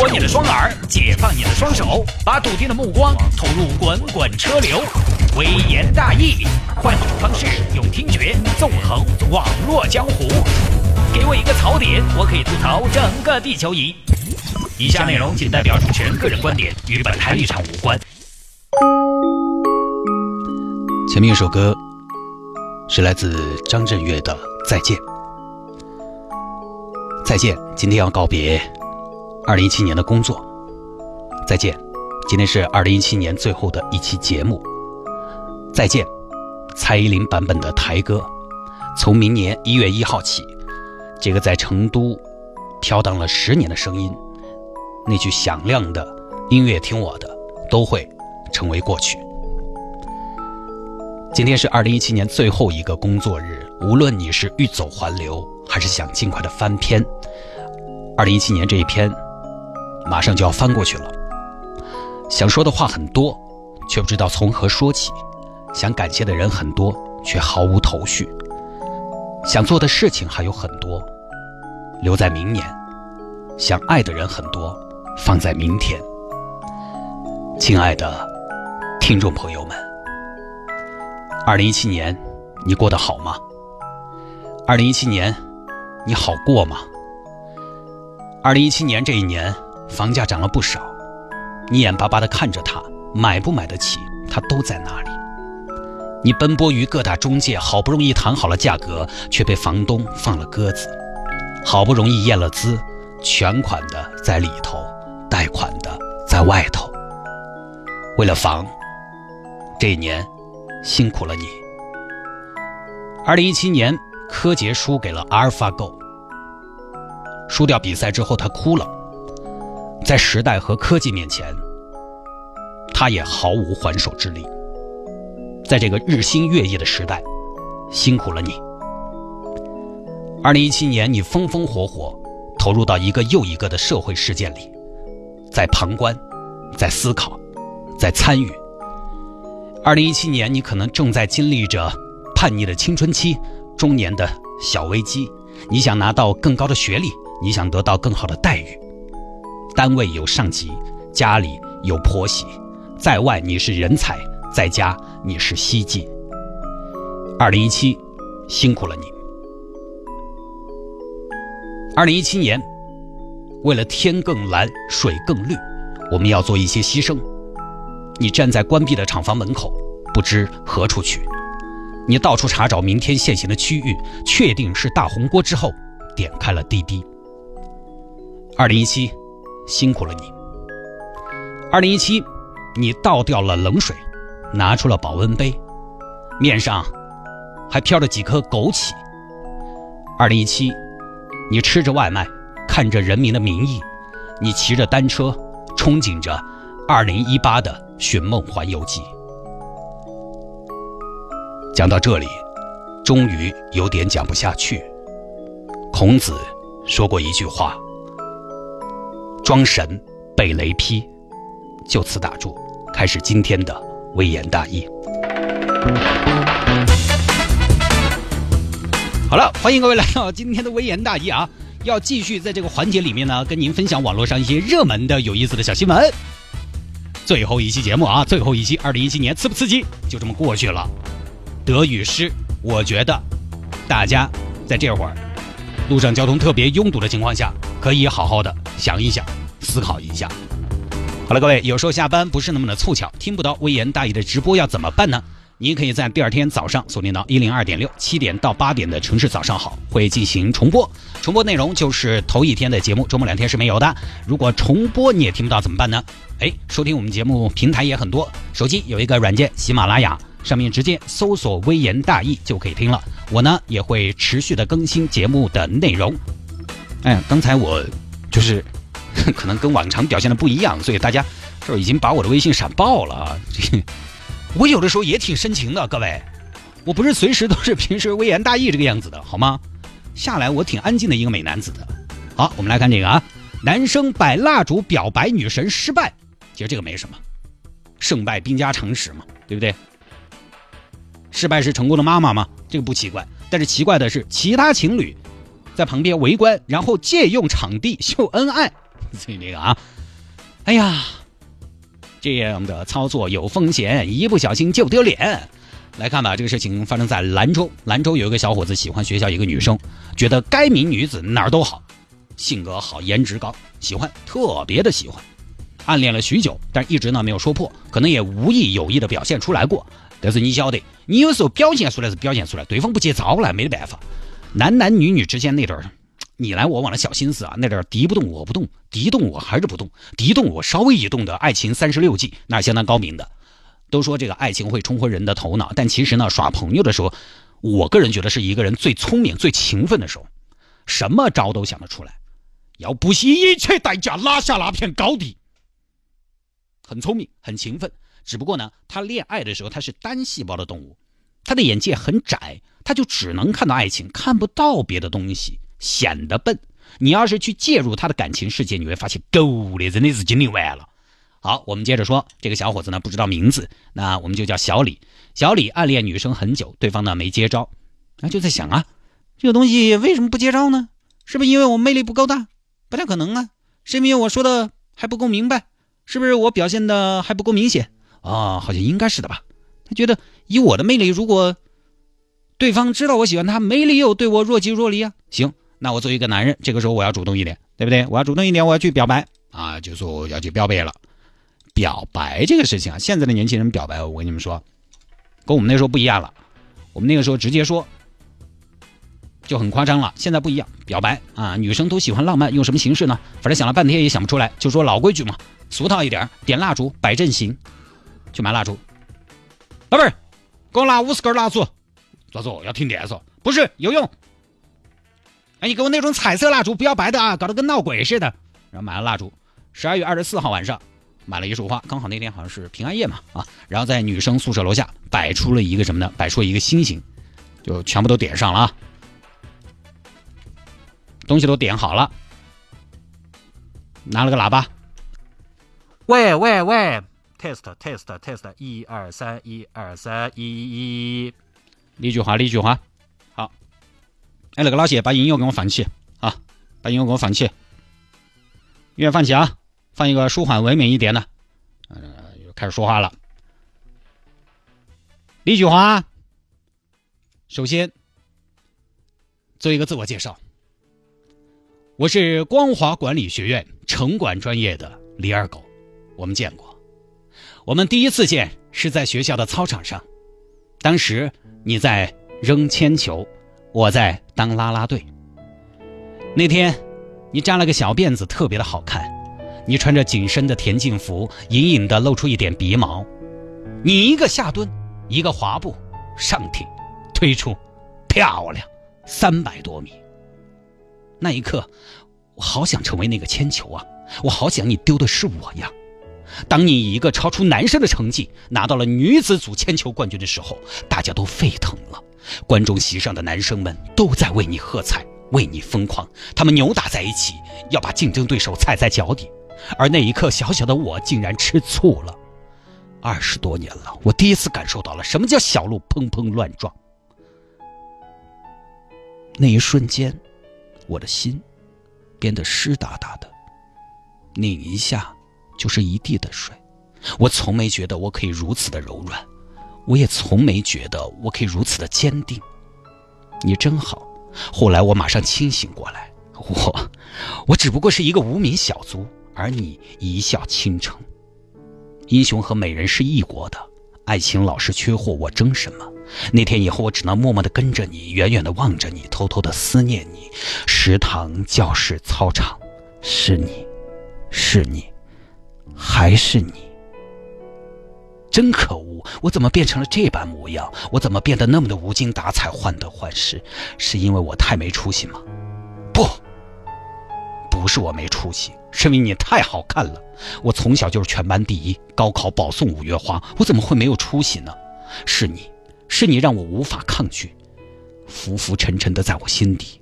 脱你的双耳，解放你的双手，把笃定的目光投入滚滚车流。微言大义，换种方式，用听觉纵横网络江湖。给我一个槽点，我可以吐槽整个地球仪。以下内容仅代表主持人个人观点，与本台立场无关。前面一首歌是来自张震岳的《再见》，再见，今天要告别二零一七年的工作。再见，今天是二零一七年最后的一期节目。再见，蔡依林版本的台歌。从明年一月一号起，这个在成都飘荡了十年的声音，那句响亮的“音乐听我的”，都会成为过去。今天是二零一七年最后一个工作日，无论你是欲走还留，还是想尽快的翻篇，二零一七年这一篇马上就要翻过去了。想说的话很多，却不知道从何说起；想感谢的人很多，却毫无头绪；想做的事情还有很多，留在明年；想爱的人很多，放在明天。亲爱的听众朋友们。二零一七年，你过得好吗？二零一七年，你好过吗？二零一七年这一年，房价涨了不少，你眼巴巴地看着它，买不买得起，它都在那里。你奔波于各大中介，好不容易谈好了价格，却被房东放了鸽子。好不容易验了资，全款的在里头，贷款的在外头。为了房，这一年。辛苦了你。二零一七年，柯洁输给了阿尔法狗。输掉比赛之后，他哭了。在时代和科技面前，他也毫无还手之力。在这个日新月异的时代，辛苦了你。二零一七年，你风风火火投入到一个又一个的社会事件里，在旁观，在思考，在参与。二零一七年，你可能正在经历着叛逆的青春期、中年的小危机。你想拿到更高的学历，你想得到更好的待遇。单位有上级，家里有婆媳，在外你是人才，在家你是希冀。二零一七，辛苦了你。二零一七年，为了天更蓝，水更绿，我们要做一些牺牲。你站在关闭的厂房门口，不知何处去。你到处查找明天限行的区域，确定是大红锅之后，点开了滴滴。二零一七，辛苦了你。二零一七，你倒掉了冷水，拿出了保温杯，面上还飘着几颗枸杞。二零一七，你吃着外卖，看着人民的名义，你骑着单车，憧憬着二零一八的。《寻梦环游记》讲到这里，终于有点讲不下去。孔子说过一句话：“装神被雷劈。”就此打住，开始今天的微言大义。好了，欢迎各位来到今天的微言大义啊！要继续在这个环节里面呢，跟您分享网络上一些热门的、有意思的小新闻。最后一期节目啊，最后一期，二零一七年刺不刺激？就这么过去了。得与失，我觉得大家在这会儿路上交通特别拥堵的情况下，可以好好的想一想，思考一下。好了，各位，有时候下班不是那么的凑巧，听不到微言大义的直播要怎么办呢？您可以在第二天早上锁定到一零二点六，七点到八点的城市早上好会进行重播，重播内容就是头一天的节目，周末两天是没有的。如果重播你也听不到怎么办呢？哎，收听我们节目平台也很多，手机有一个软件喜马拉雅，上面直接搜索“微言大义”就可以听了。我呢也会持续的更新节目的内容。哎，刚才我就是 可能跟往常表现的不一样，所以大家就已经把我的微信闪爆了啊！我有的时候也挺深情的，各位，我不是随时都是平时微言大义这个样子的，好吗？下来我挺安静的一个美男子的。好，我们来看这个啊，男生摆蜡烛表白女神失败。其实这个没什么，胜败兵家常识嘛，对不对？失败是成功的妈妈吗？这个不奇怪，但是奇怪的是，其他情侣在旁边围观，然后借用场地秀恩爱。这个啊，哎呀，这样的操作有风险，一不小心就丢脸。来看吧，这个事情发生在兰州。兰州有一个小伙子喜欢学校一个女生，觉得该名女子哪儿都好，性格好，颜值高，喜欢，特别的喜欢，暗恋了许久，但一直呢没有说破，可能也无意有意的表现出来过。但是你晓得，你有时候表现出来是表现出来，对方不接招了，没得办法。男男女女之间那点你来我往的小心思啊，那点敌不动我不动，敌动我还是不动，敌动我稍微一动的爱情三十六计，那相当高明的。都说这个爱情会冲昏人的头脑，但其实呢，耍朋友的时候，我个人觉得是一个人最聪明、最勤奋的时候，什么招都想得出来，要不惜一切代价拿下那片高地。很聪明，很勤奋，只不过呢，他恋爱的时候他是单细胞的动物，他的眼界很窄，他就只能看到爱情，看不到别的东西，显得笨。你要是去介入他的感情世界，你会发现，狗的真的是精灵完了。好，我们接着说，这个小伙子呢不知道名字，那我们就叫小李。小李暗恋女生很久，对方呢没接招，那就在想啊，这个东西为什么不接招呢？是不是因为我魅力不够大？不太可能啊，是因为我说的还不够明白？是不是我表现的还不够明显？啊，好像应该是的吧。他觉得以我的魅力，如果对方知道我喜欢他，没理由对我若即若离啊。行，那我作为一个男人，这个时候我要主动一点，对不对？我要主动一点，我要去表白啊，就说我要去表白了。表白这个事情啊，现在的年轻人表白，我跟你们说，跟我们那时候不一样了。我们那个时候直接说就很夸张了，现在不一样。表白啊，女生都喜欢浪漫，用什么形式呢？反正想了半天也想不出来，就说老规矩嘛，俗套一点，点蜡烛摆阵型，去买蜡烛。老板儿，给我拿五十根蜡烛。咋子？要停电嗦？不是，有用。哎，你给我那种彩色蜡烛，不要白的啊，搞得跟闹鬼似的。然后买了蜡烛，十二月二十四号晚上。买了一束花，刚好那天好像是平安夜嘛，啊，然后在女生宿舍楼下摆出了一个什么呢？摆出了一个星星，就全部都点上了啊，东西都点好了，拿了个喇叭，喂喂喂，test test test，一二三，一二三，一一，一。句话，一句话，好，哎，那个老谢，把音乐给我放起啊，把音乐给我放起，音乐放起啊。放一个舒缓唯美一点的，呃，又开始说话了。李菊花，首先做一个自我介绍，我是光华管理学院城管专业的李二狗，我们见过，我们第一次见是在学校的操场上，当时你在扔铅球，我在当啦啦队。那天你扎了个小辫子，特别的好看。你穿着紧身的田径服，隐隐的露出一点鼻毛。你一个下蹲，一个滑步，上挺，推出，漂亮，三百多米。那一刻，我好想成为那个铅球啊！我好想你丢的是我呀！当你以一个超出男生的成绩拿到了女子组铅球冠军的时候，大家都沸腾了。观众席上的男生们都在为你喝彩，为你疯狂。他们扭打在一起，要把竞争对手踩在脚底。而那一刻，小小的我竟然吃醋了。二十多年了，我第一次感受到了什么叫小鹿砰砰乱撞。那一瞬间，我的心变得湿哒哒的，拧一下就是一地的水。我从没觉得我可以如此的柔软，我也从没觉得我可以如此的坚定。你真好。后来我马上清醒过来，我，我只不过是一个无名小卒。而你一笑倾城，英雄和美人是异国的，爱情老是缺货，我争什么？那天以后，我只能默默的跟着你，远远的望着你，偷偷的思念你。食堂、教室、操场，是你，是你，还是你？真可恶！我怎么变成了这般模样？我怎么变得那么的无精打采、患得患失？是因为我太没出息吗？不。不是我没出息，是因为你太好看了。我从小就是全班第一，高考保送五月花，我怎么会没有出息呢？是你，是你让我无法抗拒，浮浮沉沉的在我心底。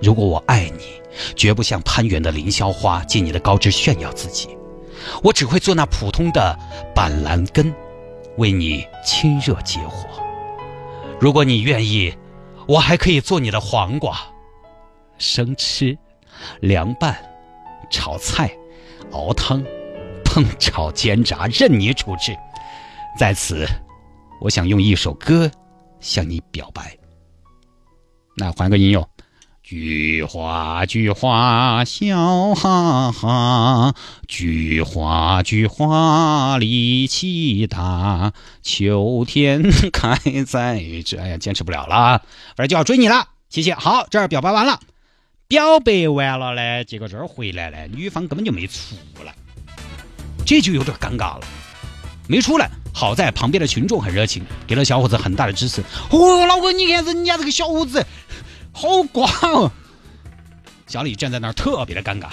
如果我爱你，绝不像攀援的凌霄花，借你的高枝炫耀自己。我只会做那普通的板蓝根，为你亲热结火。如果你愿意。我还可以做你的黄瓜，生吃、凉拌、炒菜、熬汤、烹炒煎炸，任你处置。在此，我想用一首歌向你表白。那换个音乐。菊花，菊花笑哈哈，菊花，菊花力气大，秋天开在这。哎呀，坚持不了了，反正就要追你了。谢谢。好，这儿表白完了，表白完了呢，结果这儿回来呢，女方根本就没出来，这就有点尴尬了。没出来，好在旁边的群众很热情，给了小伙子很大的支持。哦，老公，你看人家这个小伙子。好瓜哦！小李站在那儿特别的尴尬。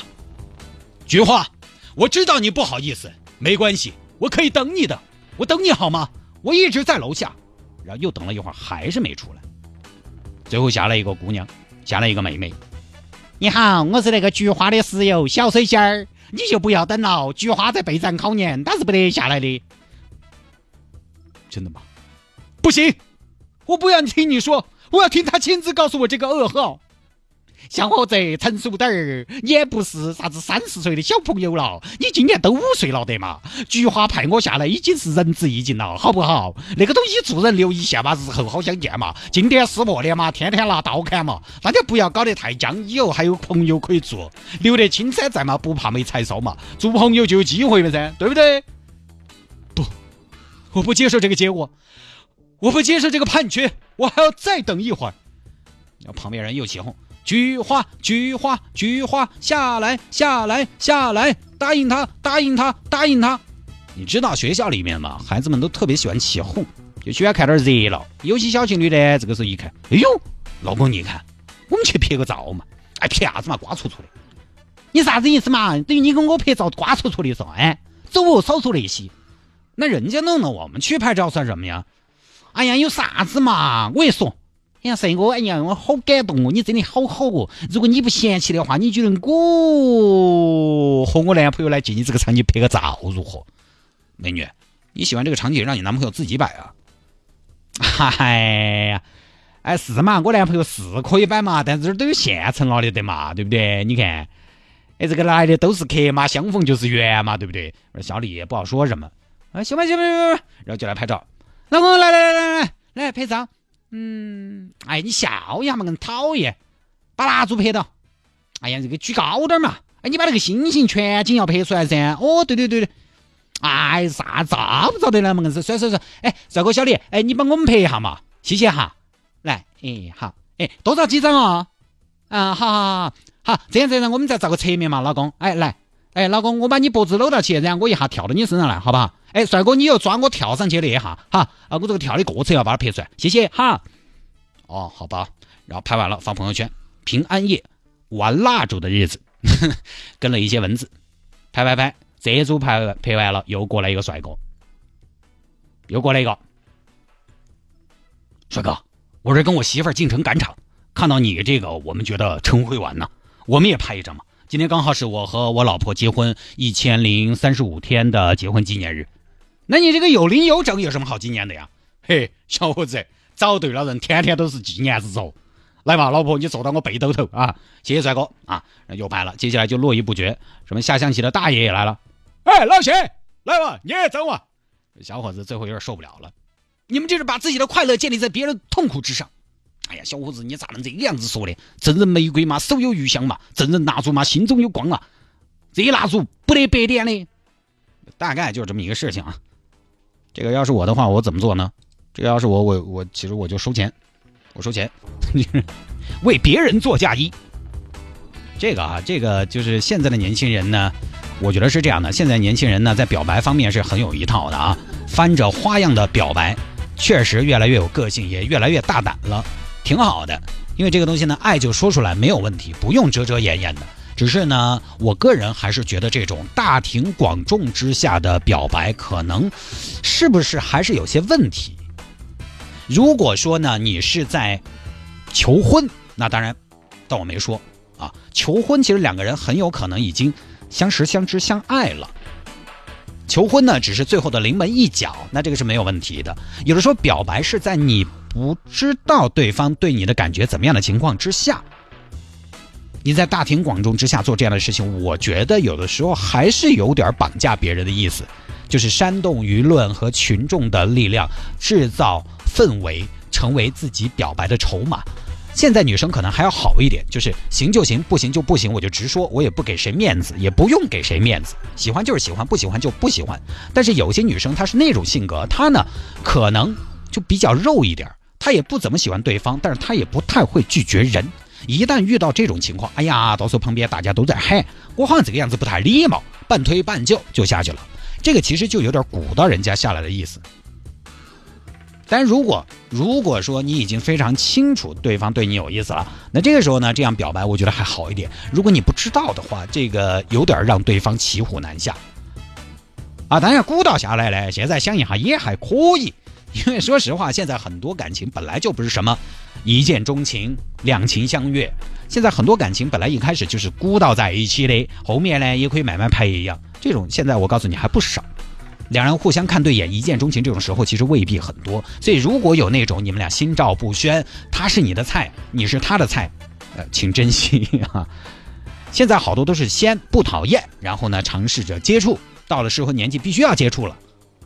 菊花，我知道你不好意思，没关系，我可以等你的，我等你好吗？我一直在楼下。然后又等了一会儿，还是没出来。最后下来一个姑娘，下来一个妹妹。你好，我是那个菊花的室友小水仙儿，你就不要等了，菊花在备战考研，他是不得下来的。真的吗？不行，我不要听你说。我要听他亲自告诉我这个噩耗。小伙子，成熟点儿，你也不是啥子三十岁的小朋友了，你今年都五岁了得嘛？菊花派我下来已经是仁至义尽了，好不好？那个东西做人留一线嘛，日后好相见嘛，今天撕破脸嘛，天天拿刀砍嘛，大家不要搞得太僵，以后还有朋友可以做，留得青山在嘛，不怕没柴烧嘛，做朋友就有机会了噻，对不对？不，我不接受这个结果。我不接受这个判决，我还要再等一会儿。然后旁边人又起哄：“菊花，菊花，菊花，下来，下来，下来！答应他，答应他，答应他！”你知道学校里面嘛，孩子们都特别喜欢起哄，就喜欢看点热闹。有些小情侣呢，这个时候一看，哎呦，老公你看，我们去拍个照嘛！哎，拍啥子嘛，瓜戳戳的。你啥子意思嘛？等于你跟我拍照瓜戳戳的说，哎，走，少说那些。那人家弄弄，我们去拍照算什么呀？哎呀，有啥子嘛？我一说，哎呀，帅哥，哎呀，我好感动哦，你真的好好哦。如果你不嫌弃的话，你觉得我和我男朋友来进你这个场景拍个照如何？美女，你喜欢这个场景，让你男朋友自己摆啊？哎呀，哎是嘛，我男朋友是可以摆嘛，但是这儿都有现成了的嘛，对不对？你看，哎，这个来的都是客嘛，相逢就是缘嘛，对不对？小李也不好说什么，啊，行吧，行吧，行吧，然后就来拍照。老公，来来来来来来拍照。嗯，哎，你笑一下嘛，更讨厌。把蜡烛拍到。哎呀，这个举高点嘛。哎，你把那个星星全景要拍出来噻。哦，对对对对。哎，啥照不照得来嘛？硬是，算算算。哎，帅哥小李，哎，你帮我们拍一下嘛。谢谢哈。来，哎，好。哎，多照几张啊？啊，好好好好。这样这样，我们再照个侧面嘛，老公。哎，来。哎，老公，我把你脖子搂到起，然后我一下跳到你身上来，好不好？哎，帅哥，你又抓我跳上去了一下，哈啊！我这个跳的过程要把它拍出来，谢谢哈。哦，好吧，然后拍完了发朋友圈，平安夜玩蜡烛的日子，跟了一些文字，拍拍拍，这一组拍拍完了，又过来一个帅哥，又过来一个帅哥，我是跟我媳妇儿进城赶场，看到你这个，我们觉得真会玩呢，我们也拍一张嘛。今天刚好是我和我老婆结婚一千零三十五天的结婚纪念日。那你这个有零有整有什么好纪念的呀？嘿，小伙子，找对了人，天天都是纪念日哦。来嘛，老婆，你坐到我背兜头啊！谢谢帅哥啊！又拍了，接下来就络绎不绝，什么下象棋的大爷也来了。哎，老谢，来吧，你也走啊！小伙子最后有点受不了了，你们就是把自己的快乐建立在别人痛苦之上。哎呀，小伙子，你咋能这个样子说的？赠人玫瑰嘛，手有余香嘛；赠人蜡烛嘛，心中有光啊。这蜡烛不得白点的。大概就是这么一个事情啊。这个要是我的话，我怎么做呢？这个要是我，我我其实我就收钱，我收钱，为别人做嫁衣。这个啊，这个就是现在的年轻人呢，我觉得是这样的。现在年轻人呢，在表白方面是很有一套的啊，翻着花样的表白，确实越来越有个性，也越来越大胆了，挺好的。因为这个东西呢，爱就说出来没有问题，不用遮遮掩掩的。只是呢，我个人还是觉得这种大庭广众之下的表白，可能是不是还是有些问题。如果说呢，你是在求婚，那当然，但我没说啊。求婚其实两个人很有可能已经相识、相知、相爱了。求婚呢，只是最后的临门一脚，那这个是没有问题的。有的时候表白是在你不知道对方对你的感觉怎么样的情况之下，你在大庭广众之下做这样的事情，我觉得有的时候还是有点绑架别人的意思，就是煽动舆论和群众的力量，制造氛围，成为自己表白的筹码。现在女生可能还要好一点，就是行就行，不行就不行，我就直说，我也不给谁面子，也不用给谁面子，喜欢就是喜欢，不喜欢就不喜欢。但是有些女生她是那种性格，她呢可能就比较肉一点，她也不怎么喜欢对方，但是她也不太会拒绝人。一旦遇到这种情况，哎呀，到时候旁边大家都在嗨，我好像这个样子不太礼貌，半推半就就下去了。这个其实就有点鼓捣人家下来的意思。但如果如果说你已经非常清楚对方对你有意思了，那这个时候呢，这样表白我觉得还好一点。如果你不知道的话，这个有点让对方骑虎难下。啊，当然鼓捣下来呢，现在想一下也还可以，因为说实话，现在很多感情本来就不是什么一见钟情、两情相悦，现在很多感情本来一开始就是鼓捣在一起的，后面呢也可以慢慢培养。这种现在我告诉你还不少。两人互相看对眼，一见钟情，这种时候其实未必很多。所以如果有那种你们俩心照不宣，他是你的菜，你是他的菜，呃，请珍惜啊！现在好多都是先不讨厌，然后呢尝试着接触，到了适婚年纪必须要接触了，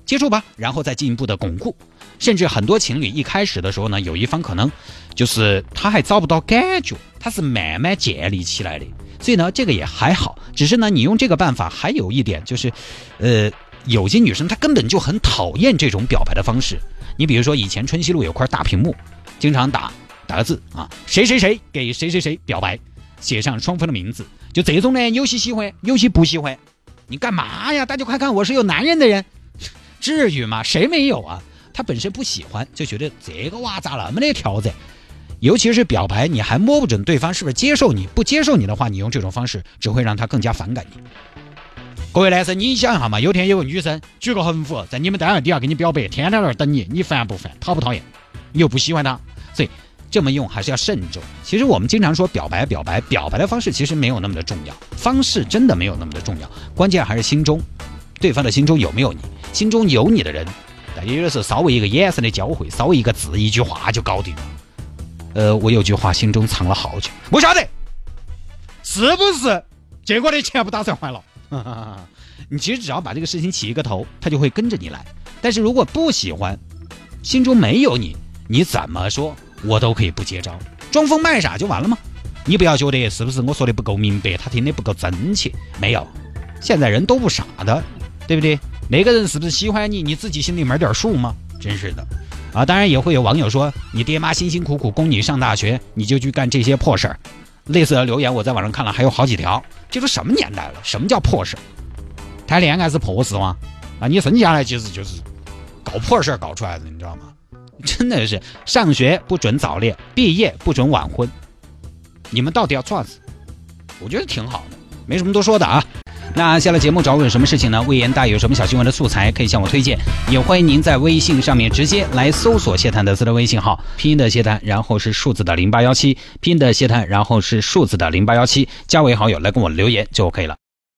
接触吧，然后再进一步的巩固。甚至很多情侣一开始的时候呢，有一方可能就是他还找不到感觉，他是慢慢建立起来的。所以呢，这个也还好，只是呢，你用这个办法还有一点就是，呃。有些女生她根本就很讨厌这种表白的方式。你比如说，以前春熙路有块大屏幕，经常打打个字啊，谁谁谁给谁谁谁表白，写上双方的名字。就这种呢，有些喜欢，有些不喜欢。你干嘛呀？大家快看，我是有男人的人，至于吗？谁没有啊？他本身不喜欢，就觉得这个娃咋那么的条子？尤其是表白，你还摸不准对方是不是接受你，不接受你的话，你用这种方式只会让他更加反感你。各位男生，你想一下嘛，有天有个女生举个横幅在你们单位底下给你表白，天天在那等你，你烦不烦？讨不讨厌？你又不喜欢她，所以这么用还是要慎重。其实我们经常说表白，表白，表白的方式其实没有那么的重要，方式真的没有那么的重要，关键还是心中，对方的心中有没有你？心中有你的人，大家有的时候稍微一个眼神的交汇，稍微一个字，一句话就搞定了。呃，我有句话心中藏了好久，不晓得是不是结果的钱不打算还了。你其实只要把这个事情起一个头，他就会跟着你来。但是如果不喜欢，心中没有你，你怎么说我都可以不接招，装疯卖傻就完了吗？你不要觉得是不是我说的不够明白，他听的不够真切？没有，现在人都不傻的，对不对？那个人是不是喜欢你，你自己心里没点数吗？真是的，啊！当然也会有网友说，你爹妈辛辛苦苦供你上大学，你就去干这些破事儿。类似的留言我在网上看了还有好几条，这都什么年代了？什么叫破事？谈恋爱是破事吗？啊，你生下来其实就是搞破事搞出来的，你知道吗？真的是上学不准早恋，毕业不准晚婚，你们到底要做啥子？我觉得挺好的，没什么多说的啊。那下了节目找我有什么事情呢？魏延大有什么小新闻的素材可以向我推荐，也欢迎您在微信上面直接来搜索谢探德斯的微信号，拼音的谢探，然后是数字的零八幺七，拼音的谢探，然后是数字的零八幺七，加为好友来跟我留言就 OK 了。